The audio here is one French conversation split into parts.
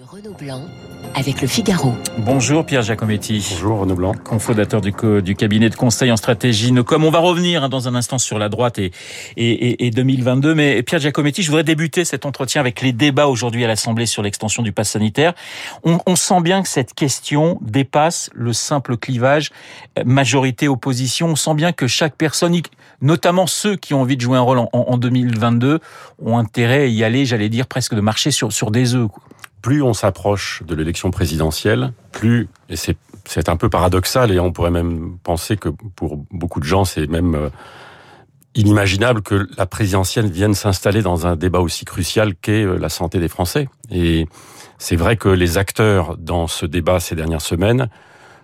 de Renaud Blanc avec le Figaro. Bonjour Pierre Giacometti. Bonjour Renaud Blanc. Cofondateur du, du cabinet de conseil en stratégie Nocom. On va revenir hein, dans un instant sur la droite et, et, et 2022. Mais Pierre Giacometti, je voudrais débuter cet entretien avec les débats aujourd'hui à l'Assemblée sur l'extension du pass sanitaire. On, on, sent bien que cette question dépasse le simple clivage euh, majorité-opposition. On sent bien que chaque personne, notamment ceux qui ont envie de jouer un rôle en, en 2022, ont intérêt à y aller, j'allais dire, presque de marcher sur, sur des œufs. Quoi plus on s'approche de l'élection présidentielle, plus, et c'est, c'est un peu paradoxal, et on pourrait même penser que pour beaucoup de gens, c'est même euh, inimaginable que la présidentielle vienne s'installer dans un débat aussi crucial qu'est euh, la santé des Français. Et c'est vrai que les acteurs dans ce débat ces dernières semaines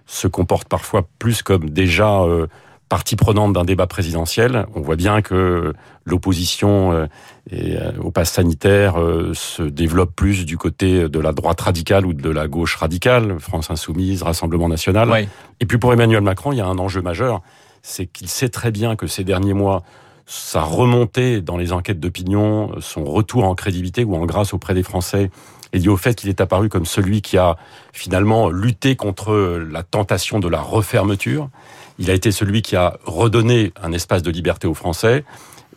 se comportent parfois plus comme déjà euh, partie prenante d'un débat présidentiel. On voit bien que l'opposition euh, euh, au pass sanitaire euh, se développe plus du côté de la droite radicale ou de la gauche radicale, France Insoumise, Rassemblement National. Oui. Et puis pour Emmanuel Macron, il y a un enjeu majeur, c'est qu'il sait très bien que ces derniers mois, sa remontée dans les enquêtes d'opinion, son retour en crédibilité ou en grâce auprès des Français est lié au fait qu'il est apparu comme celui qui a finalement lutté contre la tentation de la refermeture. Il a été celui qui a redonné un espace de liberté aux Français.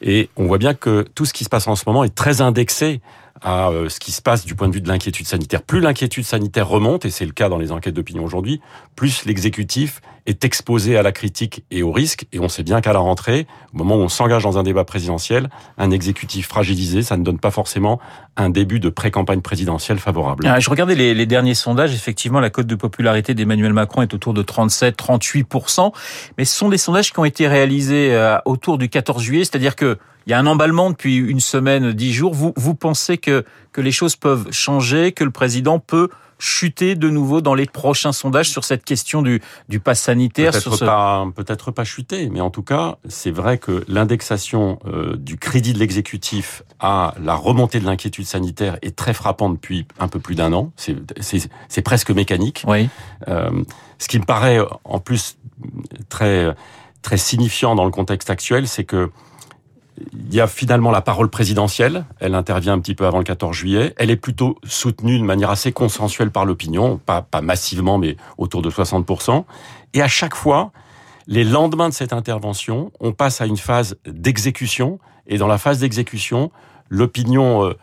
Et on voit bien que tout ce qui se passe en ce moment est très indexé à euh, ce qui se passe du point de vue de l'inquiétude sanitaire. Plus l'inquiétude sanitaire remonte, et c'est le cas dans les enquêtes d'opinion aujourd'hui, plus l'exécutif est exposé à la critique et au risque. Et on sait bien qu'à la rentrée, au moment où on s'engage dans un débat présidentiel, un exécutif fragilisé, ça ne donne pas forcément un début de pré-campagne présidentielle favorable. Ah, je regardais les, derniers sondages. Effectivement, la cote de popularité d'Emmanuel Macron est autour de 37-38%. Mais ce sont des sondages qui ont été réalisés euh, autour du 14 juillet, c'est-à-dire que il y a un emballement depuis une semaine, dix jours. Vous, vous pensez que, que les choses peuvent changer, que le président peut chuter de nouveau dans les prochains sondages sur cette question du, du pass sanitaire Peut-être ce... pas, peut-être pas chuter, mais en tout cas, c'est vrai que l'indexation euh, du crédit de l'exécutif à la remontée de l'inquiétude sanitaire est très frappante depuis un peu plus d'un an. C'est presque mécanique. Oui. Euh, ce qui me paraît en plus très très signifiant dans le contexte actuel, c'est que il y a finalement la parole présidentielle. Elle intervient un petit peu avant le 14 juillet. Elle est plutôt soutenue de manière assez consensuelle par l'opinion, pas, pas massivement, mais autour de 60%. Et à chaque fois, les lendemains de cette intervention, on passe à une phase d'exécution. Et dans la phase d'exécution, l'opinion euh,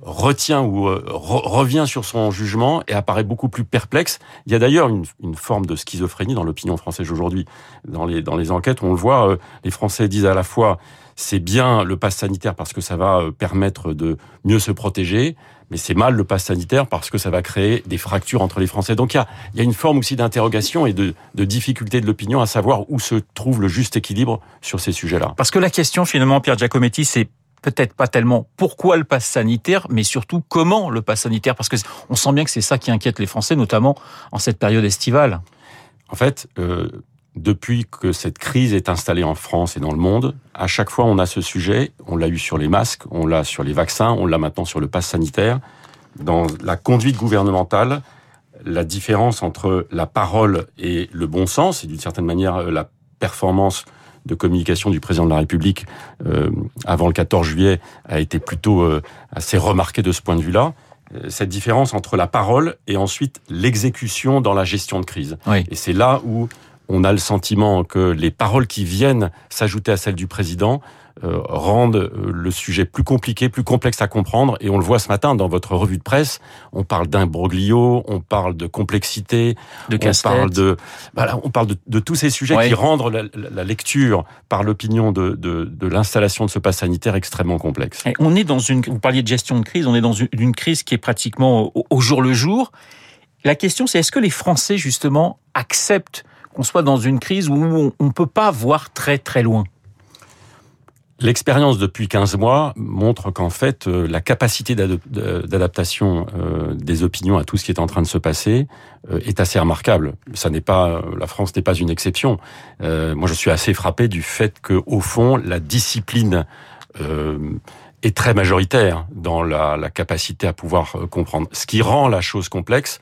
retient ou euh, re revient sur son jugement et apparaît beaucoup plus perplexe. Il y a d'ailleurs une, une, forme de schizophrénie dans l'opinion française aujourd'hui. Dans les, dans les enquêtes, on le voit, euh, les Français disent à la fois c'est bien le pass sanitaire parce que ça va euh, permettre de mieux se protéger, mais c'est mal le pass sanitaire parce que ça va créer des fractures entre les Français. Donc il y a, il y a une forme aussi d'interrogation et de, de difficulté de l'opinion à savoir où se trouve le juste équilibre sur ces sujets-là. Parce que la question finalement, Pierre Giacometti, c'est peut-être pas tellement pourquoi le pass sanitaire, mais surtout comment le pass sanitaire, parce que on sent bien que c'est ça qui inquiète les Français, notamment en cette période estivale. En fait, euh, depuis que cette crise est installée en France et dans le monde, à chaque fois on a ce sujet, on l'a eu sur les masques, on l'a sur les vaccins, on l'a maintenant sur le pass sanitaire. Dans la conduite gouvernementale, la différence entre la parole et le bon sens, et d'une certaine manière la performance de communication du président de la République euh, avant le 14 juillet a été plutôt euh, assez remarquée de ce point de vue-là. Euh, cette différence entre la parole et ensuite l'exécution dans la gestion de crise. Oui. Et c'est là où on a le sentiment que les paroles qui viennent s'ajouter à celles du président euh, rendent le sujet plus compliqué, plus complexe à comprendre. Et on le voit ce matin dans votre revue de presse. On parle d'imbroglio, on parle de complexité, de on parle de, voilà, on parle de, de tous ces sujets Ouais. qui rendent la, la lecture par l'opinion de, de, de l'installation de ce pass sanitaire extrêmement complexe. Et on est dans une, vous parliez de gestion de crise, on est dans une, une crise qui est pratiquement au, au jour le jour. La question, c'est est-ce que les Français, justement, acceptent qu'on soit dans une crise où on ne peut pas voir très très loin L'expérience depuis 15 mois montre qu'en fait, euh, la capacité d'adaptation euh, des opinions à tout ce qui est en train de se passer euh, est assez remarquable. Ça n'est pas, la France n'est pas une exception. Moi, je suis assez frappé du fait que, au fond, la discipline est très majoritaire dans la, capacité à pouvoir comprendre. Ce qui rend la chose complexe,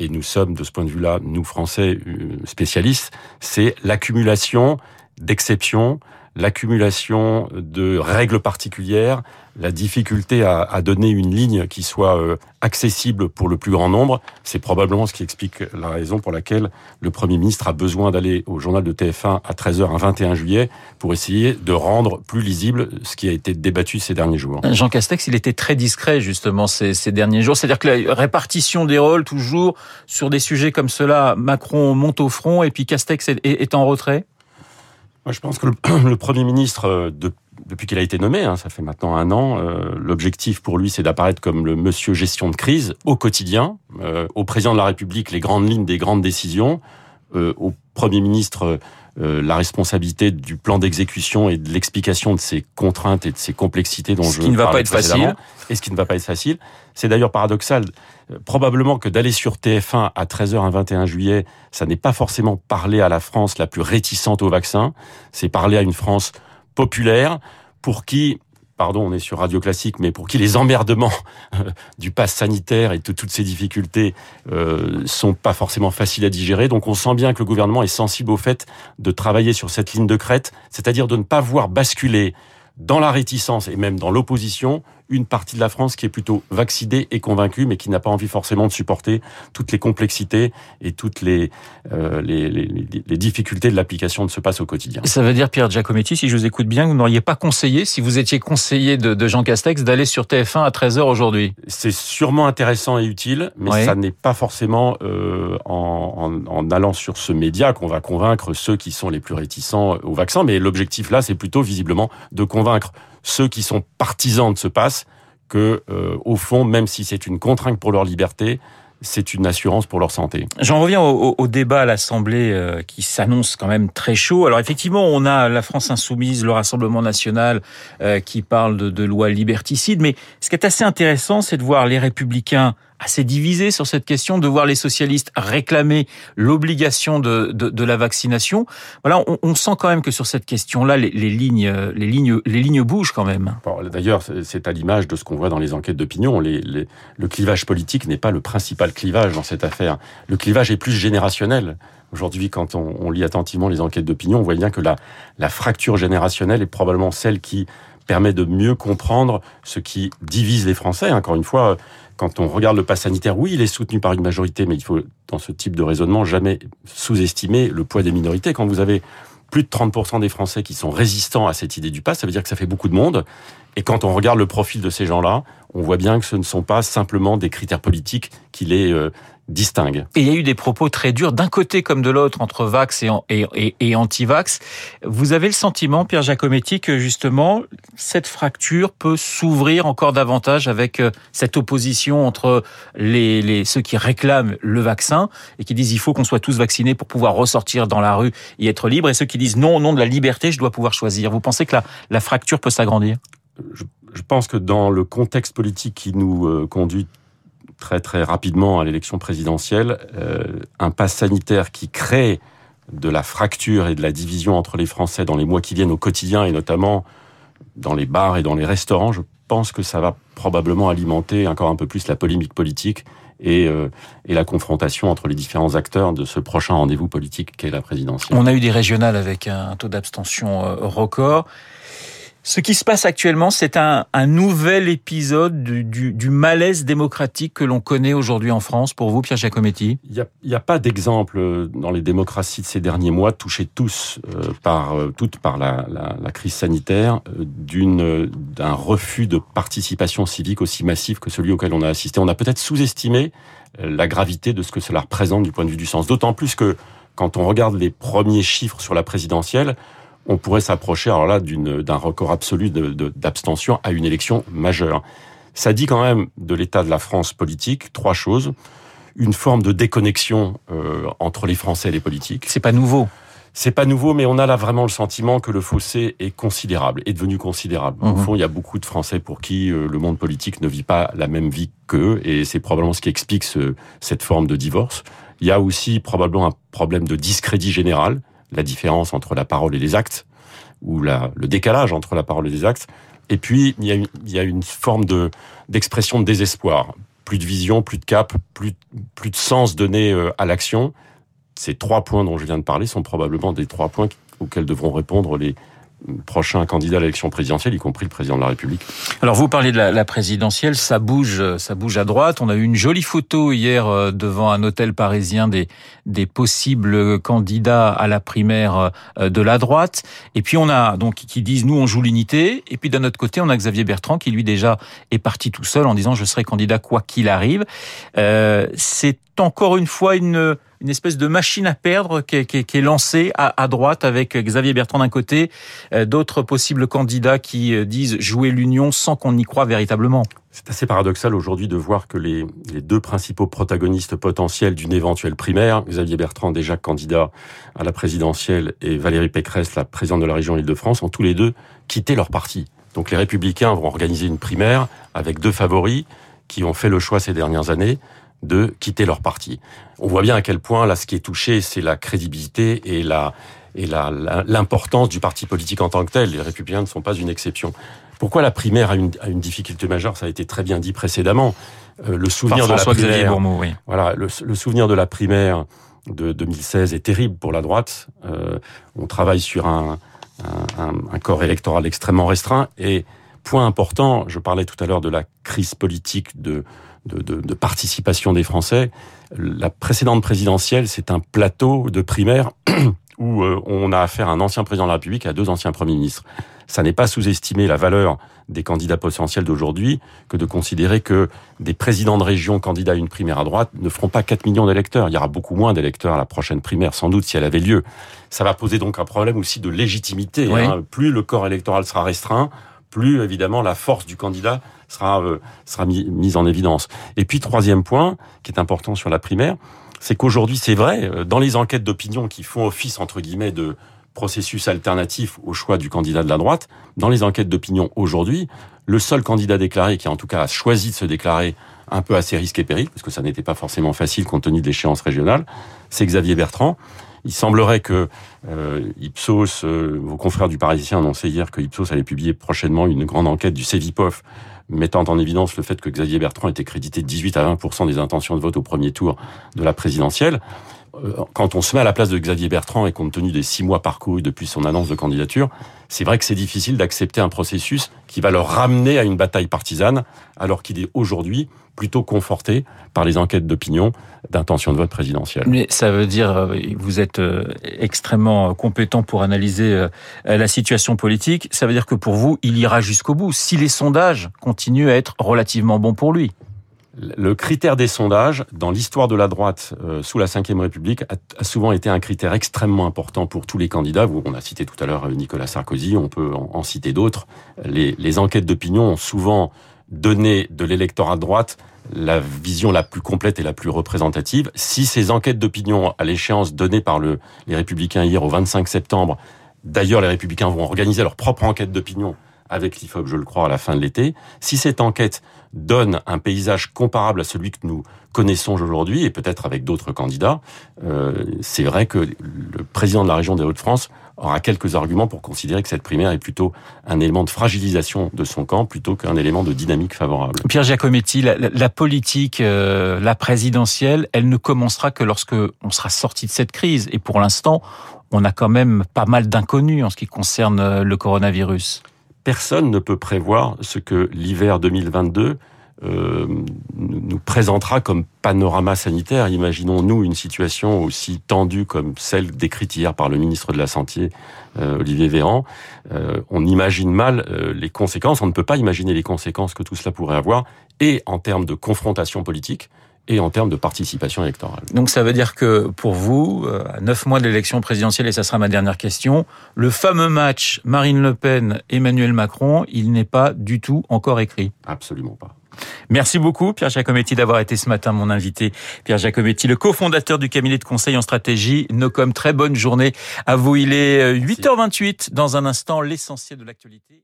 et nous sommes de ce point de vue-là, nous Français euh, spécialistes, c'est l'accumulation d'exceptions, l'accumulation de règles particulières, la difficulté à, à, donner une ligne qui soit euh, accessible pour le plus grand nombre, c'est probablement ce qui explique la raison pour laquelle le Premier ministre a besoin d'aller au journal de TF1 à 13h un 21 juillet pour essayer de rendre plus lisible ce qui a été débattu ces derniers jours. Jean Castex, il était très discret justement ces, ces derniers jours, c'est-à-dire que la répartition des rôles toujours sur des sujets comme cela, Macron monte au front et puis Castex est, est en retrait? Moi, je pense que le, Premier ministre, euh, de, depuis qu'il a été nommé, hein, ça fait maintenant un an, euh, l'objectif pour lui, c'est d'apparaître comme le monsieur gestion de crise au quotidien, euh, au président de la République les grandes lignes des grandes décisions, au Premier ministre euh, la responsabilité du plan d'exécution et de l'explication de ces contraintes et de ces complexités dont ce je qui ne va pas être facile. et ce qui ne va pas être facile. C'est d'ailleurs paradoxal, euh, probablement que d'aller sur TF1 à 13h un 21 juillet, ça n'est pas forcément parler à la France la plus réticente au vaccin, c'est parler à une France populaire pour qui pardon, on est sur Radio Classique, mais pour qui les emmerdements euh, du pass sanitaire et de toutes ces difficultés euh, sont pas forcément faciles à digérer. Donc on sent bien que le gouvernement est sensible au fait de travailler sur cette ligne de crête, c'est-à-dire de ne pas voir basculer dans la réticence et même dans l'opposition une partie de la France qui est plutôt vaccinée et convaincue, mais qui n'a pas envie forcément de supporter toutes les complexités et toutes les, euh, les, les, les, difficultés de l'application de ce passe au quotidien. Ça veut dire, Pierre Giacometti, si je vous écoute bien, vous n'auriez pas conseillé, si vous étiez conseiller de, de Jean Castex, d'aller sur TF1 à 13h aujourd'hui? C'est sûrement intéressant et utile, mais oui. ça n'est pas forcément euh, en, en, en, allant sur ce média qu'on va convaincre ceux qui sont les plus réticents au vaccin, mais l'objectif là, c'est plutôt visiblement de convaincre ceux qui sont partisans de ce passe que, euh, au fond, même si c'est une contrainte pour leur liberté, c'est une assurance pour leur santé. J'en reviens au, au, débat à l'Assemblée euh, qui s'annonce quand même très chaud. Alors effectivement, on a la France insoumise, le Rassemblement national euh, qui parle de, de loi liberticide, mais ce qui est assez intéressant, c'est de voir les républicains assez divisés sur cette question, de voir les socialistes réclamer l'obligation de, de, de, la vaccination. Voilà, on, on, sent quand même que sur cette question-là, les, les, lignes, les lignes, les lignes bougent quand même. Bon, D'ailleurs, c'est à l'image de ce qu'on voit dans les enquêtes d'opinion. Les, les, le clivage politique n'est pas le principal clivage dans cette affaire. Le clivage est plus générationnel. Aujourd'hui, quand on, on, lit attentivement les enquêtes d'opinion, on voit bien que la, la fracture générationnelle est probablement celle qui permet de mieux comprendre ce qui divise les Français. Encore une fois, quand on regarde le pass sanitaire, oui, il est soutenu par une majorité, mais il faut, dans ce type de raisonnement, jamais sous-estimer le poids des minorités. Quand vous avez plus de 30% des Français qui sont résistants à cette idée du pass, ça veut dire que ça fait beaucoup de monde. Et quand on regarde le profil de ces gens-là, on voit bien que ce ne sont pas simplement des critères politiques qui les euh, distinguent. Et il y a eu des propos très durs d'un côté comme de l'autre entre vax et, et, et, et anti-vax. Vous avez le sentiment, Pierre Giacometti, que justement cette fracture peut s'ouvrir encore davantage avec euh, cette opposition entre les, les, ceux qui réclament le vaccin et qui disent il faut qu'on soit tous vaccinés pour pouvoir ressortir dans la rue et être libre, et ceux qui disent non, au nom de la liberté, je dois pouvoir choisir. Vous pensez que la, la fracture peut s'agrandir? Je, je, pense que dans le contexte politique qui nous euh, conduit très très rapidement à l'élection présidentielle, euh, un pass sanitaire qui crée de la fracture et de la division entre les Français dans les mois qui viennent au quotidien et notamment dans les bars et dans les restaurants, je pense que ça va probablement alimenter encore un peu plus la polémique politique et, euh, et, la confrontation entre les différents acteurs de ce prochain rendez-vous politique qu'est la présidentielle. On a eu des régionales avec un taux d'abstention record. Ce qui se passe actuellement, c'est un, un, nouvel épisode du, du, du, malaise démocratique que l'on connaît aujourd'hui en France. Pour vous, Pierre Giacometti Il n'y a, a, pas d'exemple dans les démocraties de ces derniers mois, touchées tous euh, par euh, toutes par la, la, la crise sanitaire, euh, d'une d'un refus de participation civique aussi massif que celui auquel on a assisté. On a peut-être sous-estimé euh, la gravité de ce que cela représente du point de vue du sens. D'autant plus que quand on regarde les premiers chiffres sur la présidentielle, on pourrait s'approcher alors là d'un record absolu d'abstention à une élection majeure. Ça dit quand même de l'état de la France politique trois choses une forme de déconnexion euh, entre les Français et les politiques. C'est pas nouveau. C'est pas nouveau, mais on a là vraiment le sentiment que le fossé est considérable, est devenu considérable. Mmh. Au fond, il y a beaucoup de Français pour qui euh, le monde politique ne vit pas la même vie qu'eux, et c'est probablement ce qui explique ce, cette forme de divorce. Il y a aussi probablement un problème de discrédit général la différence entre la parole et les actes, ou la, le décalage entre la parole et les actes. Et puis, il y a une, forme de, d'expression de désespoir. Plus de vision, plus de cap, plus, plus de sens donné euh, à l'action. Ces trois points dont je viens de parler sont probablement des trois points auxquels devront répondre les, prochains candidats à l'élection présidentielle, y compris le président de la République. Alors vous parlez de la, la, présidentielle, ça bouge, ça bouge à droite. On a eu une jolie photo hier euh, devant un hôtel parisien des des possibles candidats à la primaire euh, de la droite. Et puis on a donc qui disent nous on joue l'unité. Et puis d'un autre côté on a Xavier Bertrand qui lui déjà est parti tout seul en disant je serai candidat quoi qu'il arrive. Euh, C'est encore une fois une une espèce de machine à perdre qui est, lancée à, droite avec Xavier Bertrand d'un côté, euh, d'autres possibles candidats qui euh, disent jouer l'union sans qu'on y croit véritablement. C'est assez paradoxal aujourd'hui de voir que les, les, deux principaux protagonistes potentiels d'une éventuelle primaire, Xavier Bertrand déjà candidat à la présidentielle et Valérie Pécresse, la présidente de la région Île-de-France, ont tous les deux quitté leur parti. Donc les républicains vont organiser une primaire avec deux favoris qui ont fait le choix ces dernières années de quitter leur parti. On voit bien à quel point là ce qui est touché, c'est la crédibilité et la et l'importance du parti politique en tant que tel. Les républicains ne sont pas une exception. Pourquoi la primaire a une, a une difficulté majeure? Ça a été très bien dit précédemment. Euh, le souvenir de la primaire, oui. voilà, le, le, souvenir de la primaire de 2016 est terrible pour la droite. Euh, on travaille sur un, un, un corps électoral extrêmement restreint et point important. Je parlais tout à l'heure de la crise politique de de, de, de, participation des Français. La précédente présidentielle, c'est un plateau de primaire où euh, on a affaire à un ancien président de la République et à deux anciens premiers ministres. Ça n'est pas sous-estimer la valeur des candidats potentiels d'aujourd'hui que de considérer que des présidents de région candidats à une primaire à droite ne feront pas 4 millions d'électeurs. Il y aura beaucoup moins d'électeurs à la prochaine primaire, sans doute, si elle avait lieu. Ça va poser donc un problème aussi de légitimité. Oui. Hein. Plus le corps électoral sera restreint, plus évidemment la force du candidat sera euh, sera mis, mise en évidence. Et puis troisième point qui est important sur la primaire, c'est qu'aujourd'hui c'est vrai euh, dans les enquêtes d'opinion qui font office entre guillemets de processus alternatif au choix du candidat de la droite, dans les enquêtes d'opinion aujourd'hui, le seul candidat déclaré qui en tout cas a choisi de se déclarer un peu à ses risques et périls, parce que ça n'était pas forcément facile compte tenu de l'échéance régionale, c'est Xavier Bertrand. Il semblerait que euh, Ipsos, euh, vos confrères du Parisien annonçaient hier que Ipsos allait publier prochainement une grande enquête du Cevipof mettant en évidence le fait que Xavier Bertrand était crédité de 18 à 20% des intentions de vote au premier tour de la présidentielle. Euh, quand on se met à la place de Xavier Bertrand et compte tenu des six mois parcourus depuis son annonce de candidature, c'est vrai que c'est difficile d'accepter un processus qui va le ramener à une bataille partisane, alors qu'il est aujourd'hui plutôt conforté par les enquêtes d'opinion d'intention de vote présidentielle. Mais ça veut dire, euh, vous êtes euh, extrêmement compétent pour analyser la situation politique, ça veut dire que pour vous, il ira jusqu'au bout, si les sondages continuent à être relativement bons pour lui. Le critère des sondages, dans l'histoire de la droite euh, sous la Ve République, a, souvent été un critère extrêmement important pour tous les candidats. On a cité tout à l'heure Nicolas Sarkozy, on peut en, citer d'autres. Les, enquêtes d'opinion ont souvent donné de l'électorat de droite la vision la plus complète et la plus représentative. Si ces enquêtes d'opinion à l'échéance données par le, les Républicains hier au 25 septembre, d'ailleurs les Républicains vont organiser leur propre enquête d'opinion avec l'IFOP, je le crois, à la fin de l'été. Si cette enquête donne un paysage comparable à celui que nous connaissons aujourd'hui, et peut-être avec d'autres candidats, euh, c'est vrai que le président de la région des Hauts-de-France aura quelques arguments pour considérer que cette primaire est plutôt un élément de fragilisation de son camp plutôt qu'un élément de dynamique favorable. Pierre Giacometti, la, politique, euh, la présidentielle, elle ne commencera que lorsque on sera sorti de cette crise. Et pour l'instant, on a quand même pas mal d'inconnus en ce qui concerne euh, le coronavirus personne ne peut prévoir ce que l'hiver 2022 euh, nous présentera comme panorama sanitaire. Imaginons-nous une situation aussi tendue comme celle décrite hier par le ministre de la Santé, euh, Olivier Véran. Euh, on imagine mal euh, les conséquences, on ne peut pas imaginer les conséquences que tout cela pourrait avoir, et en termes de confrontation politique, et en termes de participation électorale. Donc ça veut dire que pour vous, euh, à neuf mois de l'élection présidentielle, et ça sera ma dernière question, le fameux match Marine Le Pen-Emmanuel Macron, il n'est pas du tout encore écrit Absolument pas. Merci beaucoup, Pierre Giacometti, d'avoir été ce matin mon invité. Pierre Giacometti, le cofondateur du cabinet de conseil en stratégie Nocom. Très bonne journée à vous. Il est 8h28. Dans un instant, l'essentiel de l'actualité.